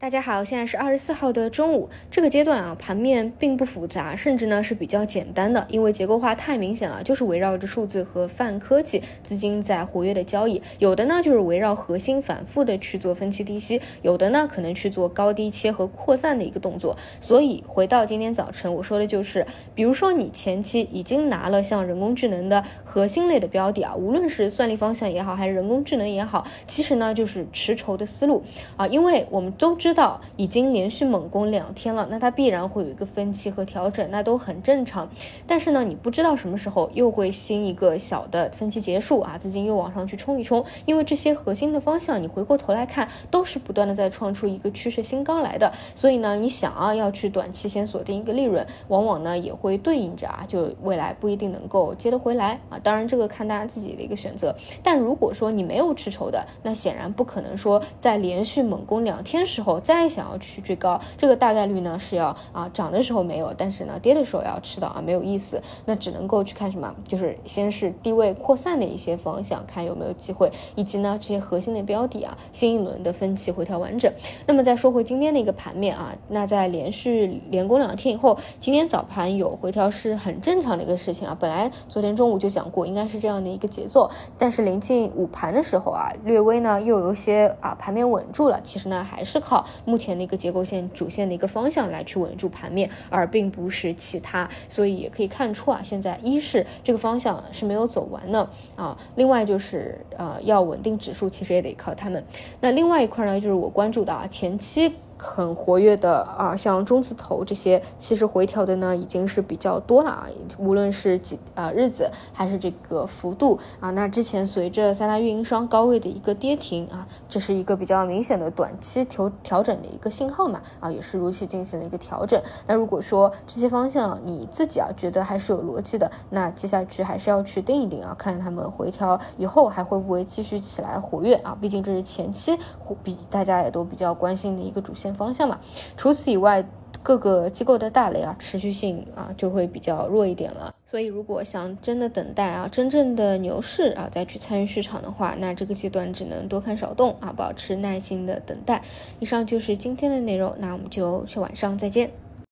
大家好，现在是二十四号的中午，这个阶段啊，盘面并不复杂，甚至呢是比较简单的，因为结构化太明显了，就是围绕着数字和泛科技资金在活跃的交易，有的呢就是围绕核心反复的去做分期低吸，有的呢可能去做高低切和扩散的一个动作。所以回到今天早晨我说的就是，比如说你前期已经拿了像人工智能的核心类的标的啊，无论是算力方向也好，还是人工智能也好，其实呢就是持筹的思路啊，因为我们都知。知道已经连续猛攻两天了，那它必然会有一个分期和调整，那都很正常。但是呢，你不知道什么时候又会新一个小的分期结束啊，资金又往上去冲一冲。因为这些核心的方向，你回过头来看，都是不断的在创出一个趋势新高来的。所以呢，你想啊，要去短期先锁定一个利润，往往呢也会对应着啊，就未来不一定能够接得回来啊。当然，这个看大家自己的一个选择。但如果说你没有吃筹的，那显然不可能说在连续猛攻两天时候。再想要去追高，这个大概率呢是要啊涨的时候没有，但是呢跌的时候要吃到啊没有意思，那只能够去看什么，就是先是低位扩散的一些方向，看有没有机会，以及呢这些核心的标的啊，新一轮的分歧回调完整。那么再说回今天的一个盘面啊，那在连续连攻两天以后，今天早盘有回调是很正常的一个事情啊。本来昨天中午就讲过，应该是这样的一个节奏，但是临近午盘的时候啊，略微呢又有一些啊盘面稳住了，其实呢还是靠。目前的一个结构线主线的一个方向来去稳住盘面，而并不是其他，所以也可以看出啊，现在一是这个方向是没有走完的啊，另外就是呃要稳定指数，其实也得靠他们。那另外一块呢，就是我关注的啊，前期。很活跃的啊，像中字头这些，其实回调的呢已经是比较多了啊。无论是几啊日子，还是这个幅度啊，那之前随着三大运营商高位的一个跌停啊，这是一个比较明显的短期调调整的一个信号嘛啊，也是如期进行了一个调整。那如果说这些方向你自己啊觉得还是有逻辑的，那接下去还是要去定一定啊，看他们回调以后还会不会继续起来活跃啊？毕竟这是前期比大家也都比较关心的一个主线。方向嘛，除此以外，各个机构的大类啊，持续性啊就会比较弱一点了。所以，如果想真的等待啊，真正的牛市啊，再去参与市场的话，那这个阶段只能多看少动啊，保持耐心的等待。以上就是今天的内容，那我们就去晚上再见。